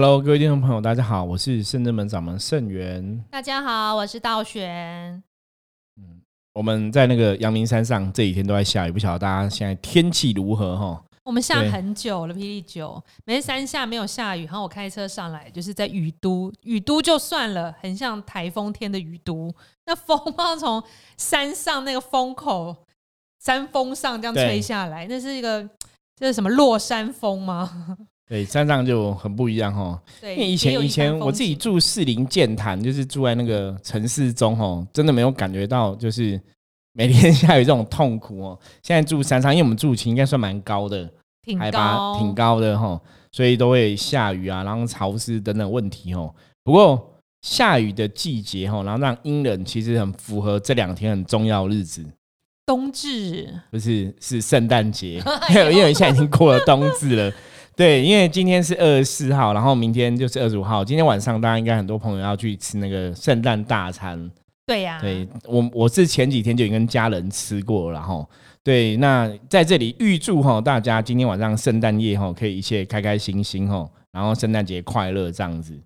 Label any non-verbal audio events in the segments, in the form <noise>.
Hello，各位听众朋友，大家好，我是圣真门掌门圣元。大家好，我是道玄。嗯，我们在那个阳明山上这几天都在下雨，不晓得大家现在天气如何哈？我们下很久了，霹雳九，每天山下没有下雨，然后我开车上来，就是在雨都，雨都就算了，很像台风天的雨都，那风不知道从山上那个风口、山峰上这样吹下来，那是一个这是什么落山风吗？对，山上就很不一样哈。对，因为以前以前我自己住士林剑潭，就是住在那个城市中哦，真的没有感觉到就是每天下雨这种痛苦哦。<laughs> 现在住山上，因为我们住起应该算蛮高的，挺海拔高，挺高的哈，所以都会下雨啊，然后潮湿等等问题哦。不过下雨的季节哈，然后让阴冷其实很符合这两天很重要的日子，冬至，不是是圣诞节，<laughs> <laughs> 因为现在已经过了冬至了。对，因为今天是二十四号，然后明天就是二十五号。今天晚上大家应该很多朋友要去吃那个圣诞大餐。对呀、对我我是前几天就已经跟家人吃过了，然后对，那在这里预祝哈大家今天晚上圣诞夜哈可以一切开开心心哈，然后圣诞节快乐这样子。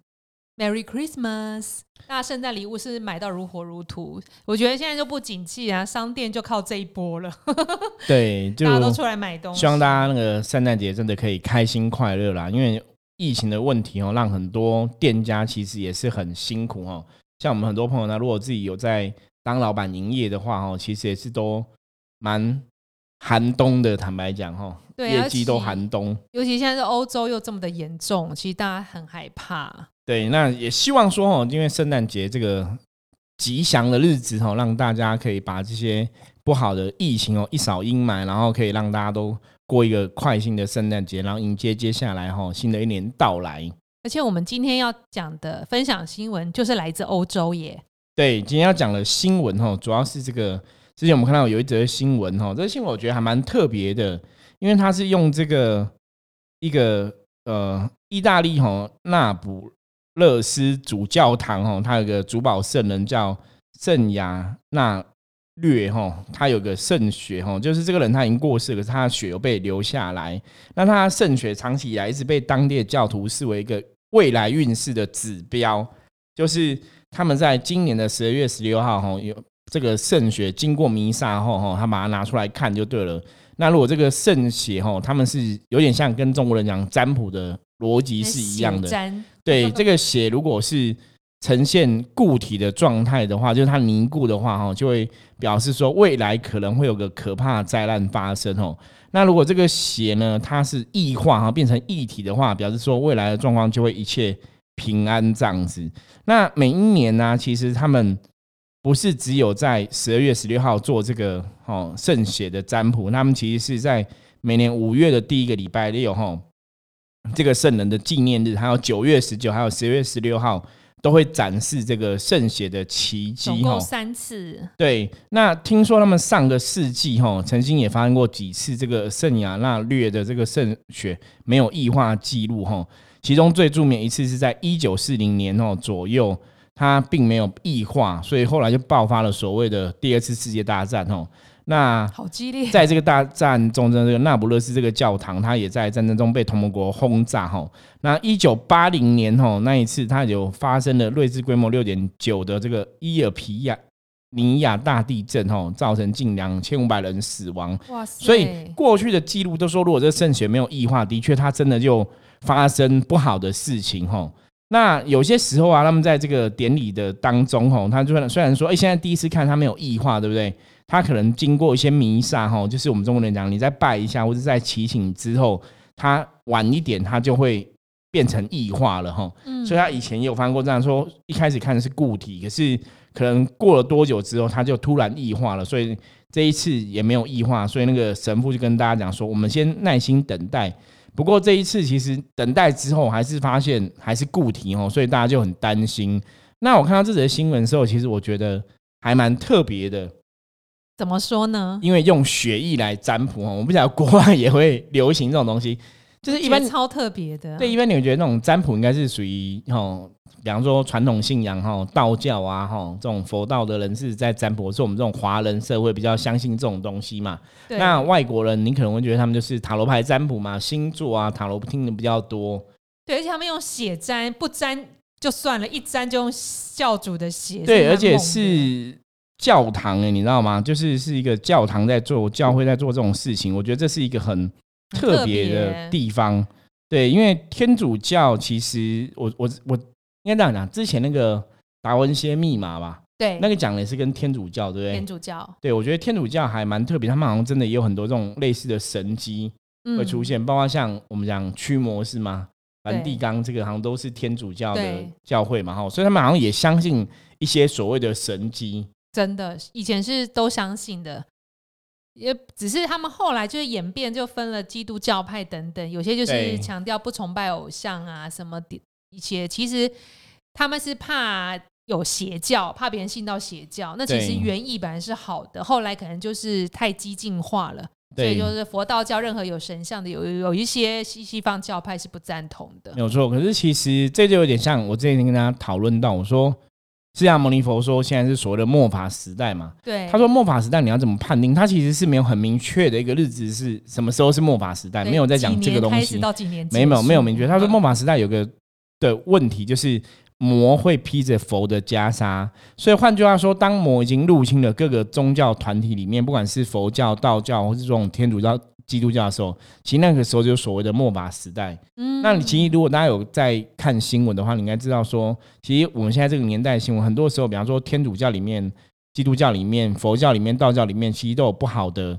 Merry Christmas！大家圣诞礼物是买到如火如荼，我觉得现在就不景气啊，商店就靠这一波了，<laughs> 对，就大家都出来买东西。希望大家那个圣诞节真的可以开心快乐啦，因为疫情的问题哦，让很多店家其实也是很辛苦哦。像我们很多朋友呢，如果自己有在当老板营业的话哦，其实也是都蛮寒冬的。坦白讲哦，对业绩都寒冬。尤其现在是欧洲又这么的严重，其实大家很害怕。对，那也希望说哦，因为圣诞节这个吉祥的日子哦，让大家可以把这些不好的疫情哦一扫阴霾，然后可以让大家都过一个快兴的圣诞节，然后迎接接下来哈新的一年到来。而且我们今天要讲的分享新闻就是来自欧洲耶，对，今天要讲的新闻哈，主要是这个之前我们看到有一则新闻哈，这个新闻我觉得还蛮特别的，因为它是用这个一个呃意大利哈那不勒斯主教堂哈，它有个主保圣人叫圣雅纳略哈，他有个圣血哈，就是这个人他已经过世，可是他的血又被留下来。那他的圣血长期以来一直被当地的教徒视为一个未来运势的指标，就是他们在今年的十二月十六号哈，有这个圣血经过弥撒后哈，他把它拿出来看就对了。那如果这个圣血哈，他们是有点像跟中国人讲占卜的逻辑是一样的，对，这个血如果是呈现固体的状态的话，就是它凝固的话，哈，就会表示说未来可能会有个可怕的灾难发生哦。那如果这个血呢，它是异化哈，变成液体的话，表示说未来的状况就会一切平安这样子。那每一年呢、其实他们不是只有在十二月十六号做这个哦圣血的占卜，他们其实是在每年五月的第一个礼拜六哈。这个圣人的纪念日，还有九月十九，还有十月十六号，都会展示这个圣血的奇迹哈总共。三次，对，那听说他们上个世纪哈，曾经也发生过几次这个圣雅纳略的这个圣血没有异化记录哈。其中最著名一次是在一九四零年哦左右，它并没有异化，所以后来就爆发了所谓的第二次世界大战哦。那好激烈。在这个大战中，这个那不勒斯这个教堂，它也在战争中被同盟国轰炸哈。那一九八零年哈那一次，它就发生了瑞士规模六点九的这个伊尔皮亚尼亚大地震哈，造成近两千五百人死亡。哇塞！所以过去的记录都说，如果这圣血没有异化，的确它真的就发生不好的事情哈。那有些时候啊，他们在这个典礼的当中哈，他就虽然说，哎、现在第一次看它没有异化，对不对？他可能经过一些弥撒哈，就是我们中国人讲，你再拜一下或者在祈请之后，他晚一点他就会变成异化了哈。嗯所以他以前也有发生过这样说，一开始看的是固体，可是可能过了多久之后，他就突然异化了，所以这一次也没有异化，所以那个神父就跟大家讲说，我们先耐心等待。不过这一次其实等待之后，还是发现还是固体哦，所以大家就很担心。那我看到这则新闻的时候，其实我觉得还蛮特别的，怎么说呢？因为用血液来占卜哦，我不晓得国外也会流行这种东西，就是一般超特别的，对，一般你们觉得那种占卜应该是属于哈，比方说传统信仰哈，道教啊哈，这种佛道的人士在占卜，是我们这种华人社会比较相信这种东西嘛。那外国人，你可能会觉得他们就是塔罗牌占卜嘛，星座啊，塔罗听的比较多。对，而且他们用血沾，不沾就算了，一沾就用教主的血。对，而且是教堂哎，你知道吗？就是是一个教堂在做，教会在做这种事情，我觉得这是一个很特别的地方。对，因为天主教其实我我我应该这样讲，之前那个达文西密码吧，对那个讲的也是跟天主教，对不对？天主教对，我觉得天主教还蛮特别，他们好像真的也有很多这种类似的神迹会出嗯现，包括像我们讲驱魔是吗？梵蒂冈这个好像都是天主教的教会嘛，哈，所以他们好像也相信一些所谓的神迹。真的以前是都相信的。也只是他们后来就是演变，就分了基督教派等等，有些就是强调不崇拜偶像啊，什么的一些。其实他们是怕有邪教，怕别人信到邪教。那其实原意本来是好的，后来可能就是太激进化了。所以对，就是佛道教任何有神像的，有有一些西西方教派是不赞同的没。有错。可是其实这就有点像我之前跟大家讨论到，我说释迦牟尼佛说现在是所谓的末法时代嘛，对，他说末法时代你要怎么判定？他其实是没有很明确的一个日子是什么时候是末法时代，没有在讲这个东西没有没有明确。他说嗯末法时代有个的问题就是魔会披着佛的袈裟，所以换句话说，当魔已经入侵了各个宗教团体里面，不管是佛教、道教或是这种天主教、基督教的时候，其实那个时候就是所谓的末法时代。嗯那你其实如果大家有在看新闻的话，你应该知道说，其实我们现在这个年代的新闻，很多时候，比方说天主教里面、基督教里面、佛教里面、道教里面，其实都有不好的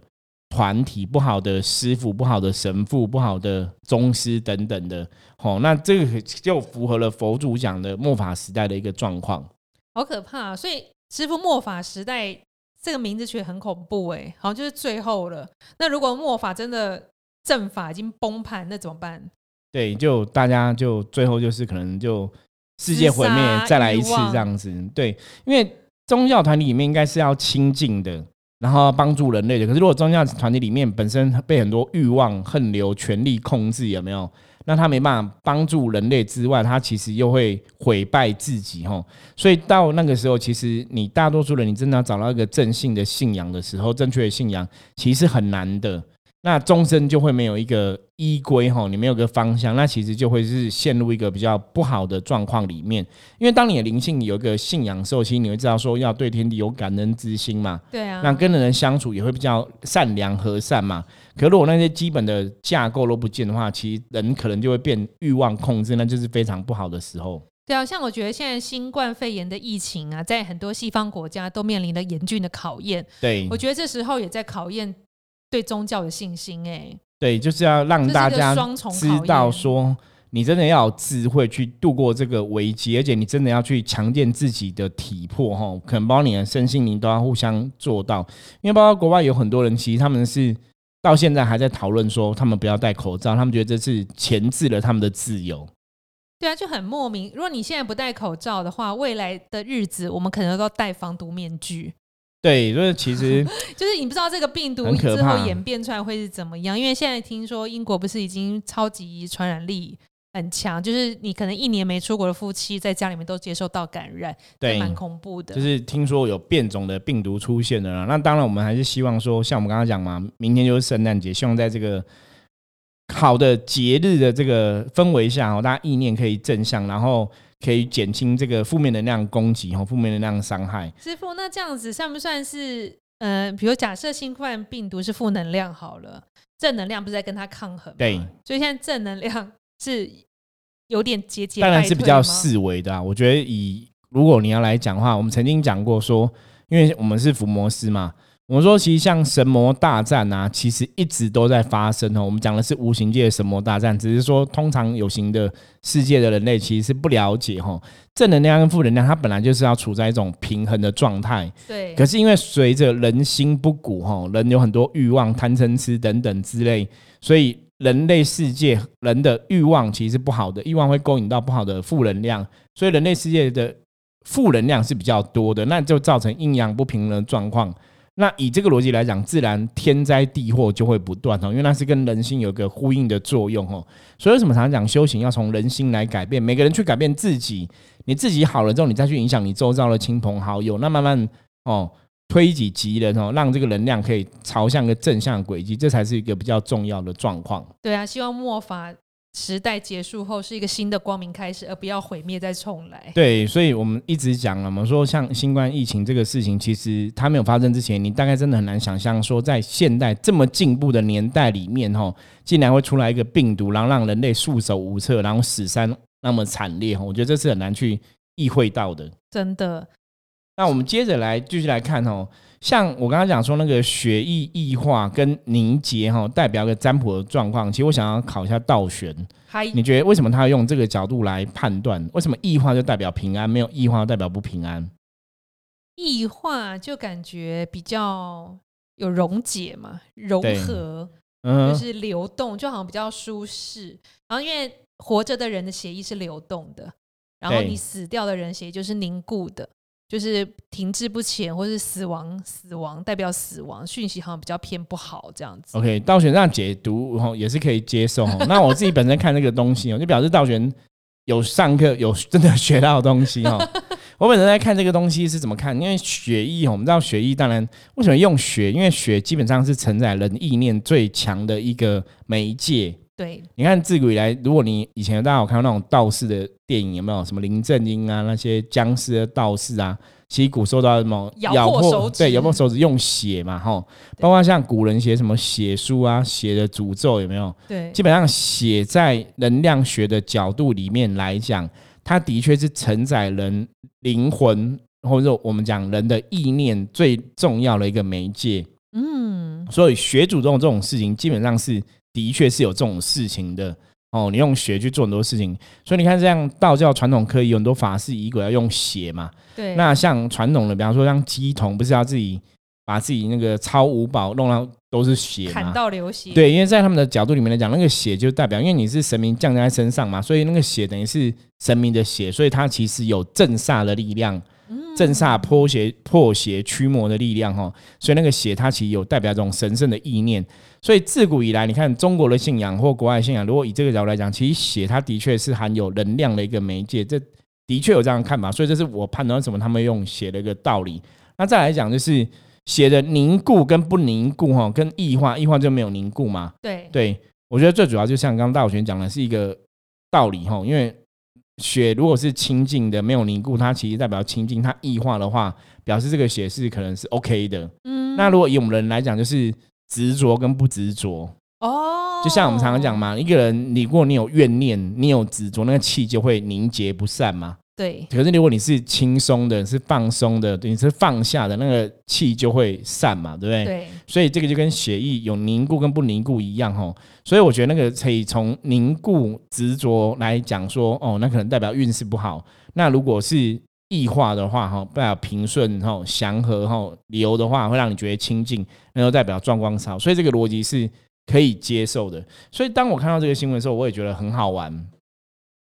团体、不好的师傅、不好的神父、不好的宗师等等的。哦，那这个就符合了佛祖讲的末法时代的一个状况。好可怕、啊所以师傅末法时代这个名字却很恐怖哎、好像就是最后了。那如果末法真的阵法已经崩盘，那怎么办？对，就大家就最后就是可能就世界毁灭再来一次这样子。对，因为宗教团体里面应该是要亲近的，然后帮助人类的。可是如果宗教团体里面本身被很多欲望、恨流、权力控制，有没有？那他没办法帮助人类之外，他其实又会毁败自己吼。所以到那个时候，其实你大多数人，你真的要找到一个正信的信仰的时候，正确的信仰其实很难的。那终身就会没有一个依归哈，你没有个方向，那其实就会是陷入一个比较不好的状况里面。因为当你的灵性有一个信仰的时候，其实你会知道说要对天地有感恩之心嘛，对啊，那跟人相处也会比较善良和善嘛。可如果那些基本的架构都不见的话，其实人可能就会变欲望控制，那就是非常不好的时候。对啊，像我觉得现在新冠肺炎的疫情啊，在很多西方国家都面临了严峻的考验。对我觉得这时候也在考验对宗教的信心、哎，对，就是要让大家知道说，你真的要有智慧去度过这个危机，而且你真的要去强健自己的体魄哈，可能包括你的身心灵都要互相做到。因为包括国外有很多人，其实他们是到现在还在讨论说，他们不要戴口罩，他们觉得这是钳制了他们的自由。对啊，就很莫名。如果你现在不戴口罩的话，未来的日子我们可能都戴防毒面具。对，所以其实 <laughs> 就是你不知道这个病毒之后演变出来会是怎么样，因为现在听说英国不是已经超级传染力很强，就是你可能一年没出国的夫妻在家里面都接受到感染，对蛮恐怖的。就是听说有变种的病毒出现了啦，那当然我们还是希望说，像我们刚刚讲嘛，明天就是圣诞节，希望在这个好的节日的这个氛围下哦，大家意念可以正向，然后可以减轻这个负面能量攻击哦，负面能量伤害。师傅，那这样子算不算是呃，比如假设新冠病毒是负能量好了，正能量不是在跟它抗衡？对所以现在正能量是有点节节当然是比较四维的、啊。我觉得以如果你要来讲的话，我们曾经讲过说，因为我们是伏魔师嘛，我们说其实像神魔大战啊，其实一直都在发生哦。我们讲的是无形界的神魔大战，只是说通常有形的世界的人类其实是不了解哈，正能量跟负能量它本来就是要处在一种平衡的状态。对，可是因为随着人心不古哈，人有很多欲望、贪嗔痴等等之类，所以人类世界人的欲望其实是不好的，欲望会勾引到不好的负能量，所以人类世界的负能量是比较多的，那就造成阴阳不平衡的状况。那以这个逻辑来讲，自然天灾地祸就会不断哦，因为那是跟人心有个呼应的作用哦。所以为什么常常讲修行要从人心来改变？每个人去改变自己，你自己好了之后，你再去影响你周遭的亲朋好友，那慢慢哦推己及人哦，让这个能量可以朝向一个正向轨迹，这才是一个比较重要的状况。对啊，希望末法时代结束后是一个新的光明开始，而不要毁灭再重来。对，所以我们一直讲了嘛，说像新冠疫情这个事情，其实它没有发生之前，你大概真的很难想象说，在现代这么进步的年代里面，哈，竟然会出来一个病毒，然后让人类束手无策，然后死伤那么惨烈，哈，我觉得这是很难去意会到的。真的。那我们接着来继续来看哦。像我刚刚讲说那个血液异化跟凝结哈，代表个占卜的状况。其实我想要考一下道玄，你觉得为什么他要用这个角度来判断？为什么异化就代表平安，没有异化代表不平安？异化就感觉比较有溶解嘛，融合，嗯就是流动，就好像比较舒适。然后因为活着的人的血液是流动的，然后你死掉的人血液就是凝固的。就是停滞不前，或是死亡，死亡代表死亡讯息，好像比较偏不好这样子。OK，道玄这样解读哦，也是可以接受。那我自己本身看这个东西哦，就表示道玄有上课，有真的学到东西哦。我本身在看这个东西是怎么看，因为血液我们知道血液当然为什么用血，因为血基本上是承载人意念最强的一个媒介。对，你看自古以来，如果你以前大家有看到那种道士的电影，有没有什么林正英啊，那些僵尸的道士啊，其实古时候都什么咬破手指，对，咬破手指用血嘛，吼，包括像古人写什么血书啊，写的诅咒有没有？对，基本上血在能量学的角度里面来讲，它的确是承载人灵魂或者我们讲人的意念最重要的一个媒介。嗯，所以血诅咒这种事情，基本上是。的确是有这种事情的哦，你用血去做很多事情，所以你看，这样道教传统可以有很多法事仪轨要用血嘛。对。那像传统的，比方说像鸡童，不是要自己把自己那个超五宝弄到都是血嘛？砍到流血。对，因为在他们的角度里面来讲，那个血就代表，因为你是神明降在身上嘛，所以那个血等于是神明的血，所以它其实有镇煞的力量。镇煞破邪破邪驱魔的力量哈，所以那个血它其实有代表这种神圣的意念。所以自古以来，你看中国的信仰或国外信仰，如果以这个角度来讲，其实血它的确是含有能量的一个媒介，这的确有这样看法。所以这是我判断为什么他们用血的一个道理。那再来讲，就是血的凝固跟不凝固哈，跟异化，异化就没有凝固嘛？对，对我觉得最主要就像刚刚大武玄讲的是一个道理哈，因为。血如果是清净的，没有凝固，它其实代表清净。它异化的话，表示这个血是可能是 OK 的。嗯，那如果以我们人来讲，就是执着跟不执着。哦，就像我们常常讲嘛，一个人，你如果你有怨念，你有执着，那个气就会凝结不散嘛。对，可是如果你是轻松的，是放松的，你是放下的，那个气就会散嘛，对不对？对。所以这个就跟血液有凝固跟不凝固一样哈。所以我觉得那个可以从凝固执着来讲说，哦，那可能代表运势不好。那如果是异化的话，哈，代表平顺哈、祥和哈、流的话，会让你觉得清净，那就代表状光好。所以这个逻辑是可以接受的。所以当我看到这个新闻的时候，我也觉得很好玩。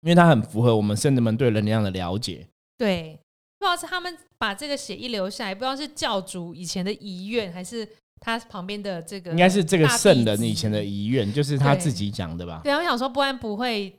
因为它很符合我们圣人们对能量的了解。对，不知道是他们把这个血一留下来，不知道是教主以前的遗愿，还是他旁边的这个，应该是这个圣人以前的遗愿，就是他自己讲的吧？对，我想说，不然不会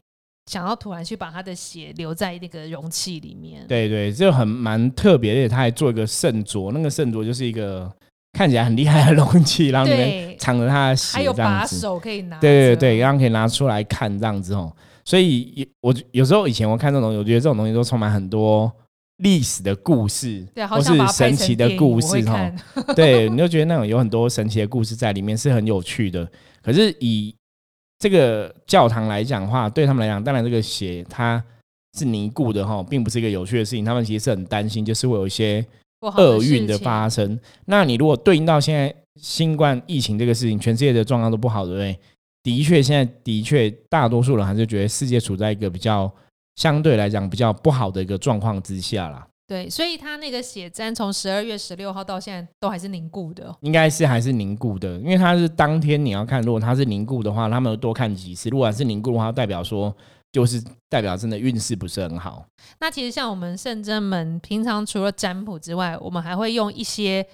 想要突然去把他的血留在那个容器里面。对对，就很蛮特别的。他还做一个圣镯，那个圣镯就是一个看起来很厉害的容器，然后里面藏着他的血，还有把手可以拿。对对对，然后可以拿出来看这样子哦。所以，我有时候以前我看这种东西，我觉得这种东西都充满很多历史的故事，或是神奇的故事哈。<laughs> 对，你就觉得那种有很多神奇的故事在里面是很有趣的。可是以这个教堂来讲的话，对他们来讲，当然这个血它是凝固的哈，并不是一个有趣的事情。他们其实是很担心，就是会有一些厄运的发生。那你如果对应到现在新冠疫情这个事情，全世界的状况都不好，对不对？的确，现在的确，大多数人还是觉得世界处在一个比较相对来讲比较不好的一个状况之下啦。对，所以他那个血毡从十二月十六号到现在都还是凝固的，应该是还是凝固的，因为它是当天你要看，如果它是凝固的话，他们多看几次；如果是凝固的话，代表说就是代表真的运势不是很好。那其实像我们圣真门平常除了占卜之外，我们还会用一些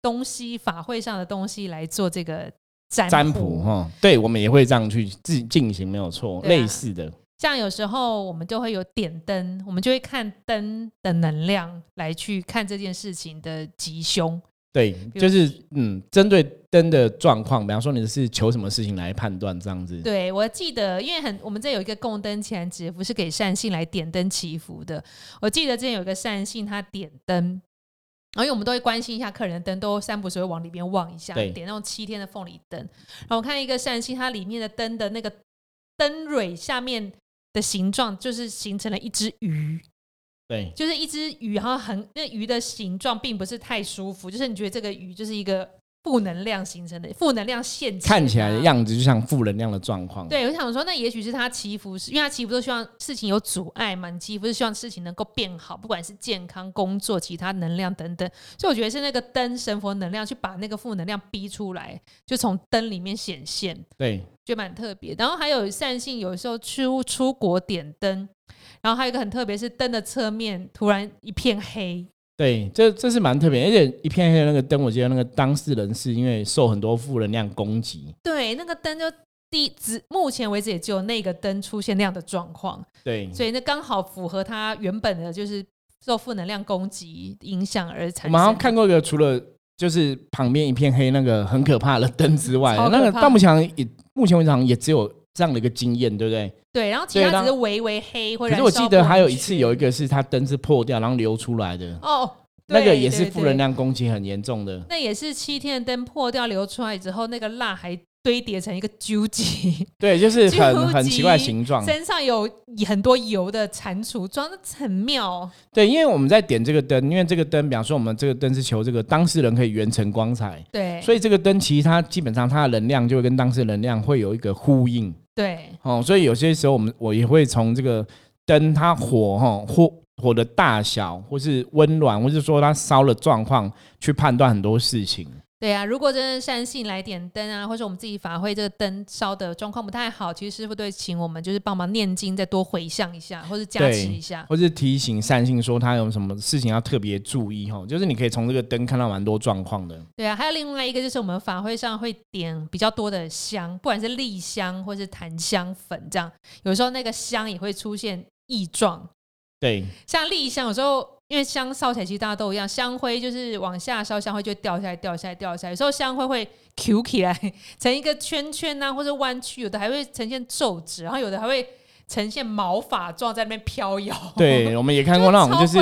东西法会上的东西来做这个。占卜哈，对我们也会这样去进进行，没有错，类似的。像有时候我们就会有点灯，我们就会看灯的能量来去看这件事情的吉凶。对，就是嗯，针对灯的状况，比方说你是求什么事情来判断这样子？对，我记得，因为很我们这有一个供灯祈福是给善信来点灯祈福的。我记得之前有一个善信他点灯，然后因为我们都会关心一下客人的灯，都三不时会往里面望一下，对点那种七天的凤梨灯。然后我看一个善心，它里面的灯的那个灯蕊下面的形状，就是形成了一只鱼。对，就是一只鱼，然后很那鱼的形状并不是太舒服，就是你觉得这个鱼就是一个负能量形成的负能量现前看起来的啊样子就像负能量的状况。对，我想说，那也许是他祈福是，因为他祈福都希望事情有阻碍嘛，你祈福是希望事情能够变好，不管是健康、工作、其他能量等等。所以我觉得是那个灯神佛能量去把那个负能量逼出来，就从灯里面显现，对觉得蛮特别。然后还有善信，有时候出出国点灯，然后还有一个很特别，是灯的侧面突然一片黑，对，这这是蛮特别，而且一片黑的那个灯，我记得那个当事人是因为受很多负能量攻击。对，那个灯就第只目前为止也只有那个灯出现那样的状况，对，所以那刚好符合他原本的就是受负能量攻击影响而我产生。们好像看过一个，除了就是旁边一片黑那个很可怕的灯之外那个怕到目前也目前为止好像也只有这样的一个经验，对不对？对，然后其他只是微微黑或者可者。是我记得还有一次有一个是它灯是破掉，然后流出来的，哦，那个也是负能量攻击很严重的。那也是七天的灯破掉流出来之后，那个蜡还堆叠成一个纠集，<laughs> 对，就是很很奇怪的形状。身上有很多油的蟾蜍，装的很妙。对，因为我们在点这个灯，因为这个灯，比方说我们这个灯是求这个当事人可以圆成光彩，对，所以这个灯其实它基本上它的能量就会跟当事人能量会有一个呼应对哦，所以有些时候我们我也会从这个灯它火哈火火的大小，或是温暖，或是说它烧的状况，去判断很多事情。对啊，如果真的善信来点灯啊，或者我们自己法会这个灯烧的状况不太好，其实师傅都会请我们就是帮忙念经，再多回向一下，或者加持一下。或是提醒善信说他有什么事情要特别注意哈，就是你可以从这个灯看到蛮多状况的。对啊，还有另外一个就是我们法会上会点比较多的香，不管是立香或是檀香粉这样，有时候那个香也会出现异状。对像立香，有时候因为香烧起来其实大家都一样，香灰就是往下烧，香灰就会掉下来、掉下来、掉下来。有时候香灰会 Q 起来，成一个圈圈啊，或者弯曲，有的还会呈现皱褶，然后有的还会呈现毛发状在那边飘摇。<laughs> 对，我们也看过 <laughs> 那种就是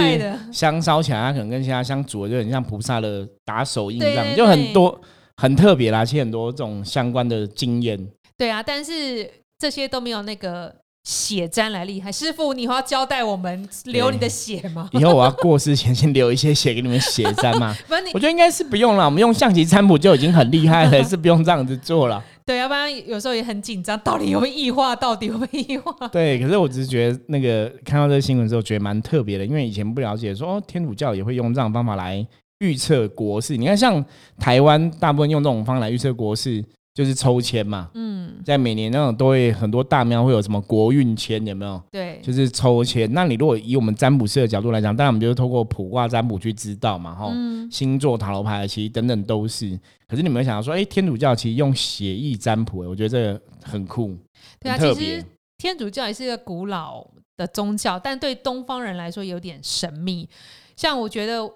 香烧起来，它可能跟其他香煮的就很像菩萨的打手印这样，就很多很特别啦，其实很多这种相关的经验。对啊，但是这些都没有那个血沾来厉害。师傅，你以后要交代我们流你的血吗？以后我要过世前先留一些血给你们血沾嘛。<laughs> 不是你我觉得应该是不用了，我们用象棋占卜就已经很厉害了，<laughs> 是不用这样子做了。对，要不然有时候也很紧张，到底有没有异化？到底有没有异化？<laughs> 对，可是我只是觉得那个看到这个新闻之后，觉得蛮特别的，因为以前不了解说，哦，天主教也会用这样的方法来预测国事。你看，像台湾大部分用这种方法来预测国事，就是抽签嘛，嗯，在每年那种都会很多大庙会有什么国运签，有没有？对，就是抽签。那你如果以我们占卜师的角度来讲，当然我们就是透过卜卦占卜去知道嘛，哈、嗯，星座、塔罗牌其实等等都是。可是你们有想到说，哎、天主教其实用血意占卜，我觉得这个很酷，对啊，其实。天主教也是一个古老的宗教，但对东方人来说有点神秘。像我觉得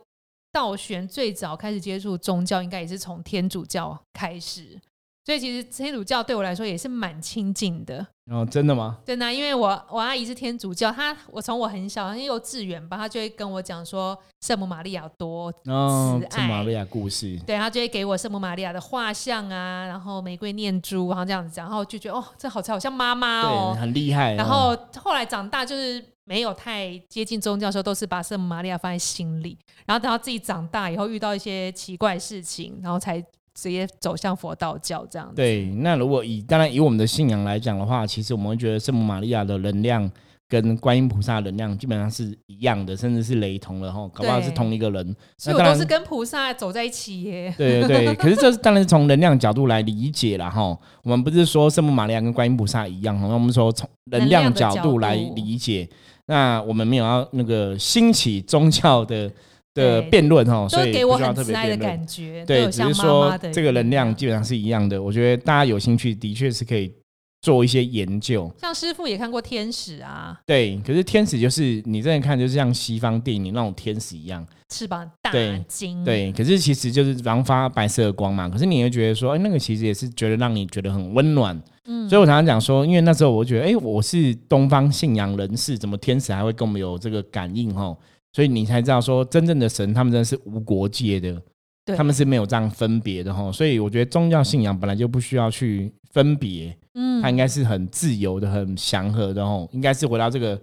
道玄最早开始接触宗教，应该也是从天主教开始，所以其实天主教对我来说也是蛮亲近的。哦，真的吗？真的啊、因为我我阿姨是天主教，她我从我很小，幼稚园吧，她就会跟我讲说圣母玛利亚多哦，慈爱圣玛利亚故事，对，她就会给我圣母玛利亚的画像啊，然后玫瑰念珠，然后这样子讲，然后就觉得哦，这好像好像妈妈对，哦。很厉害。然后后来长大就是没有太接近宗教的时候，都是把圣母玛利亚放在心里。然后等到自己长大以后，遇到一些奇怪事情，然后才直接走向佛道教这样子。对，那如果以当然以我们的信仰来讲的话，其实我们会觉得圣母玛利亚的能量跟观音菩萨的能量基本上是一样的，甚至是雷同了哈，搞不好是同一个人。所以我都是跟菩萨走在一起耶。对对对，<laughs> 可是这是当然是从能量角度来理解了哈。我们不是说圣母玛利亚跟观音菩萨一样我们说从能量角度来理解。那我们没有要那个兴起宗教的的辩论哈，所以给我不需要特很慈爱的别辩论。感觉，对，只是说这个能量基本上是一样的。我觉得大家有兴趣，的确是可以做一些研究。像师傅也看过天使啊，对，可是天使就是你这样看，就是像西方电影那种天使一样，翅膀大对金，对。可是其实就是然发白色的光嘛，可是你会觉得说，哎，那个其实也是觉得让你觉得很温暖。嗯，所以我常常讲说，因为那时候我觉得，哎，我是东方信仰人士，怎么天使还会跟我们有这个感应？哈，所以你才知道说，真正的神，他们真的是无国界的。对他们是没有这样分别的哈，所以我觉得宗教信仰本来就不需要去分别，嗯它应该是很自由的、很祥和的哦，应该是回到这个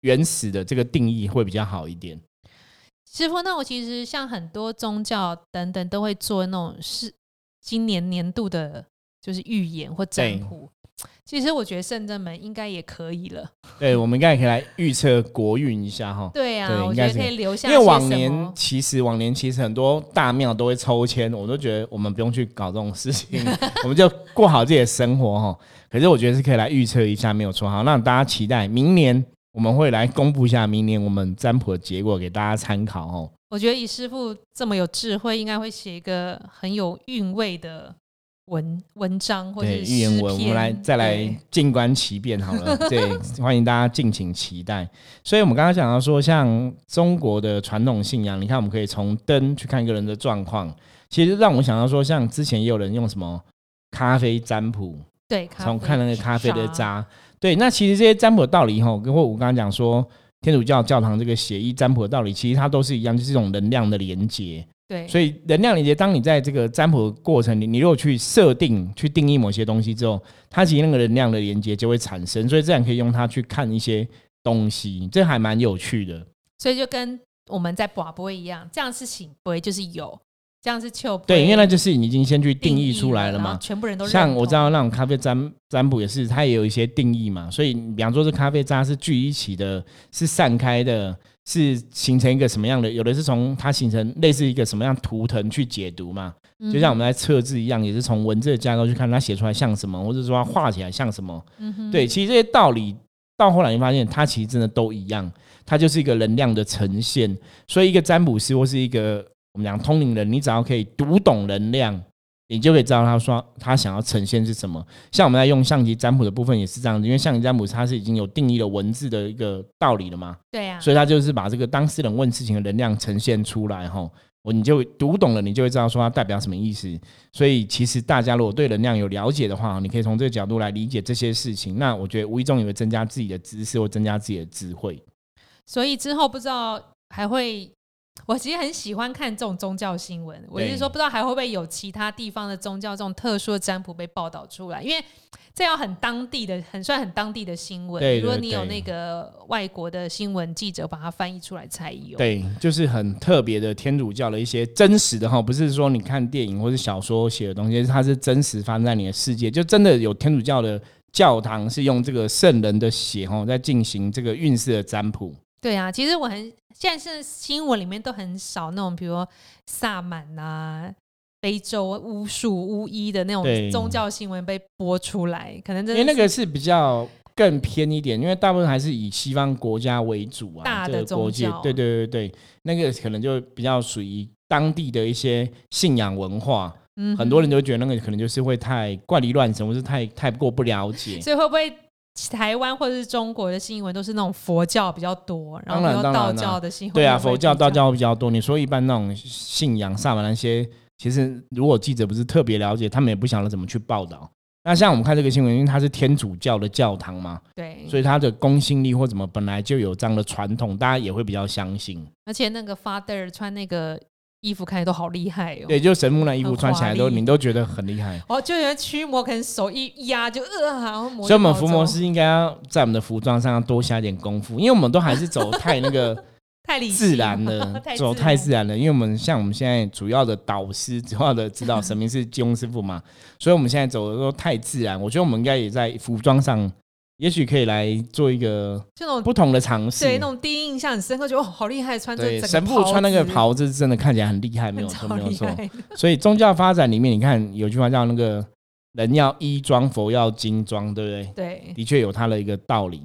原始的这个定义会比较好一点。师傅，那我其实像很多宗教等等都会做那种是今年年度的，就是预言或占卜。其实我觉得圣正门应该也可以了。对，我们应该也可以来预测国运一下哈。<laughs> 对啊，对我应该是觉得可以留下因。为往年其实往年其实很多大庙都会抽签，我都觉得我们不用去搞这种事情，<laughs> 我们就过好自己的生活哈。可是我觉得是可以来预测一下，没有错。好，让大家期待明年我们会来公布一下明年我们占卜的结果给大家参考哦。我觉得以师傅这么有智慧，应该会写一个很有韵味的文文章或者对，是预言文，我们来再来静观其变好了。<laughs> 对，欢迎大家敬请期待。所以，我们刚刚讲到说，像中国的传统信仰，你看，我们可以从灯去看一个人的状况。其实让我想到说，像之前也有人用什么咖啡占卜，对，从看那个咖啡的，渣。对，那其实这些占卜的道理哈，跟或我刚刚讲说，天主教教堂这个协议占卜的道理，其实它都是一样，就是一种能量的连接。对，所以能量连接，当你在这个占卜的过程里，你如果去设定、去定义某些东西之后，它其实那个能量的连接就会产生，所以这样可以用它去看一些东西，这还蛮有趣的。所以就跟我们在卜卜一样，这样是醒不会就是有，这样是求对，因为那就是你已经先去定义出来了嘛。全部人都像我知道那种咖啡占占卜也是，它也有一些定义嘛。所以，比方说这咖啡渣是聚一起的，是散开的，是形成一个什么样的？有的是从它形成类似一个什么样图腾去解读嘛。就像我们在测字一样，也是从文字的架构去看它写出来像什么，或者说它画起来像什么。嗯对，其实这些道理到后来你发现，它其实真的都一样，它就是一个能量的呈现。所以，一个占卜师或是一个我们讲通灵人，你只要可以读懂能量，你就可以知道他说他想要呈现是什么。像我们在用象棋占卜的部分也是这样子，因为象棋占卜它是已经有定义了文字的一个道理了嘛，对啊，所以他就是把这个当事人问事情的能量呈现出来哈。我你就读懂了，你就会知道说它代表什么意思。所以其实大家如果对能量有了解的话，你可以从这个角度来理解这些事情。那我觉得无意中也会增加自己的知识或增加自己的智慧。所以之后不知道还会，<laughs> 我其实很喜欢看这种宗教新闻。我是说，不知道还会不会有其他地方的宗教这种特殊的占卜被报道出来，因为这要很当地的，很算很当地的新闻。如果你有那个外国的新闻记者把它翻译出来才有。对，就是很特别的天主教的一些真实的哈，不是说你看电影或者小说写的东西，它是真实发生在你的世界，就真的有天主教的教堂是用这个圣人的血哈在进行这个运势的占卜。对啊，其实我很现在是新闻里面都很少那种，比如说萨满啊、非洲巫术、巫医的那种对宗教新闻被播出来，可能真因为的那个是比较更偏一点，因为大部分还是以西方国家为主啊，大的这个国界宗教，对对对对，那个可能就比较属于当地的一些信仰文化，嗯很多人都会觉得那个可能就是会太怪力乱神，或是太太过不了解。所以会不会台湾或者是中国的新闻都是那种佛教比较多，然后有道教的新闻？对啊，佛教、道。教比较多。你说一般那种信仰萨满那些，其实如果记者不是特别了解，他们也不晓得怎么去报道。那像我们看这个新闻，因为它是天主教的教堂嘛，对，所以它的公信力或怎么本来就有这样的传统，大家也会比较相信。而且那个 father 穿那个衣服看起来都好厉害哦。对，就神木那衣服穿起来都你都觉得很厉害。哦，就觉得驱魔，可能手一压就呃，然后魔所以，我们伏魔师应该要在我们的服装上要多下一点功夫，因为我们都还是走太那个 <laughs> 太理自然了，<laughs> 走太自然了。因为我们像我们现在主要的导师、主要的指导神明是金庸师傅嘛，所以我们现在走的都太自然。我觉得我们应该也在服装上，也许可以来做一个这种不同的尝试。对那种第一印象很深刻，觉得哦好厉害，穿这对整个神父穿那个袍子，真的看起来很厉害，没有错，<laughs> 没有错。所以宗教发展里面，你看有句话叫那个“人要衣装，佛要金装”，对不对？对，的确有它的一个道理。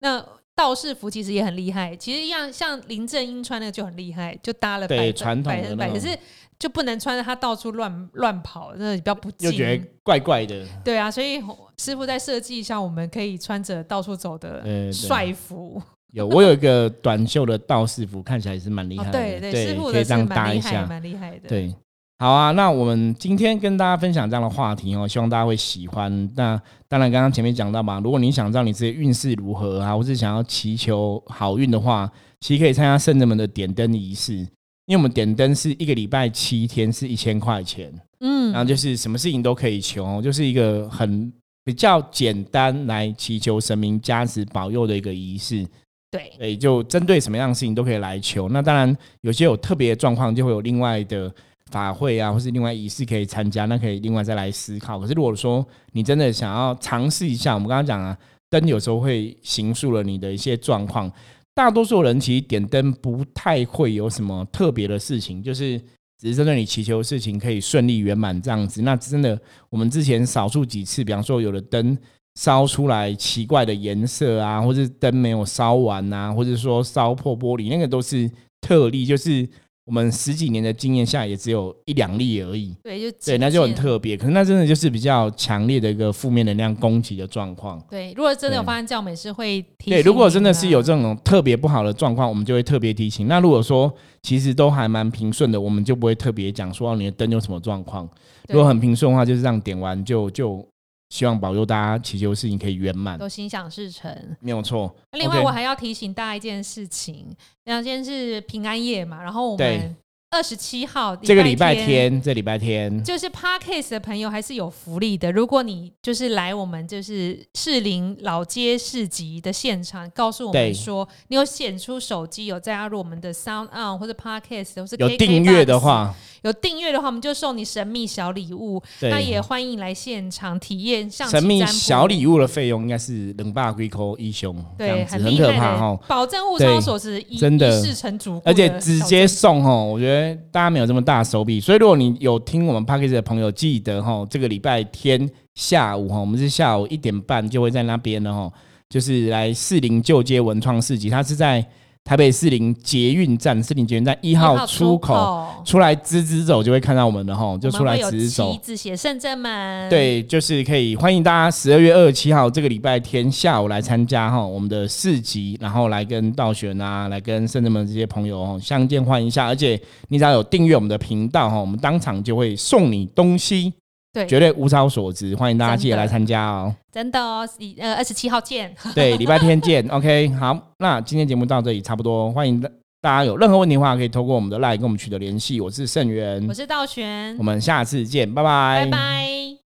那道士服其实也很厉害，其实像像林正英穿那个就很厉害，就搭了对传统的。那种可是就不能穿着它到处乱乱跑，那比较不又觉得。怪怪的。对啊，所以师傅在设计上，我们可以穿着到处走的帅服。有我有一个短袖的道士服，看起来也是蛮厉害哦，的。对对，师傅的是可以这样搭蛮厉害，一下。蛮厉害的。对，好啊，那我们今天跟大家分享这样的话题哦，希望大家会喜欢。那当然，刚刚前面讲到嘛，如果你想知道你自己运势如何啊，或是想要祈求好运的话，其实可以参加圣人们的点灯仪式，因为我们点灯是一个礼拜七天，是一千块钱，嗯，然后就是什么事情都可以求哦，就是一个很比较简单来祈求神明加持保佑的一个仪式。对，对，就针对什么样的事情都可以来求。那当然，有些有特别的状况，就会有另外的法会啊，或是另外仪式可以参加，那可以另外再来思考。可是如果说你真的想要尝试一下，我们刚刚讲啊，灯有时候会形塑了你的一些状况。大多数人其实点灯不太会有什么特别的事情，就是只是在对你祈求事情可以顺利圆满这样子。那真的，我们之前少数几次，比方说有的灯烧出来奇怪的颜色啊，或者灯没有烧完啊，或者说烧破玻璃，那个都是特例，就是我们十几年的经验下也只有一两例而已。对，就对，那就很特别。可是那真的就是比较强烈的一个负面能量攻击的状况。对，如果真的有发生这样，我们也是会提对，如果真的是有这种特别不好的状况，我们就会特别提醒。那如果说其实都还蛮平顺的，我们就不会特别讲说哦你的灯有什么状况。如果很平顺的话，就是这样点完就就希望保佑大家祈求事情可以圆满，都心想事成。没有错。另外，我还要提醒大家一件事情，两件是平安夜嘛，然后我对们二十七号这个礼拜天，这礼拜天，就是 Parkcase 的朋友还是有福利的。如果你就是来我们就是士林老街市集的现场，告诉我对们说你有显出手机有加入我们的 Sound On 或者 Parkcase 或是有订阅的话，有订阅的话，我们就送你神秘小礼物。那也欢迎来现场体验神秘小礼物的费用应该是冷霸龟扣一雄，这对，很很可怕哈的，。保证物超所值，一真的一试成主而且直接送哈，我觉得大家没有这么大手笔，所以如果你有听我们 p a c k a g e 的朋友，记得哈，这个礼拜天下午哈，我们是下午一点半就会在那边的哈，就是来士林旧街文创市集，它是在台北士林捷运站，士林捷运站一一号出出口出来直直走就会看到我们的哈，就出来直直走。旗。子写圣正门，，对，就是可以欢迎大家十二月二十七号这个礼拜天下午来参加哈我们的市集，然后来跟道玄啊，来跟圣正门这些朋友哦相见欢一下，而且你只要有订阅我们的频道哈，我们当场就会送你东西，对绝对物超所值，欢迎大家记得来参加哦。真的哦，一呃二十七号见，<laughs> 对，礼拜天见，<laughs> OK，好，那今天节目到这里差不多，欢迎大家有任何问题的话，可以透过我们的 LINE 跟我们取得联系，我是盛源我，是道玄我，们下次见，拜拜，拜拜。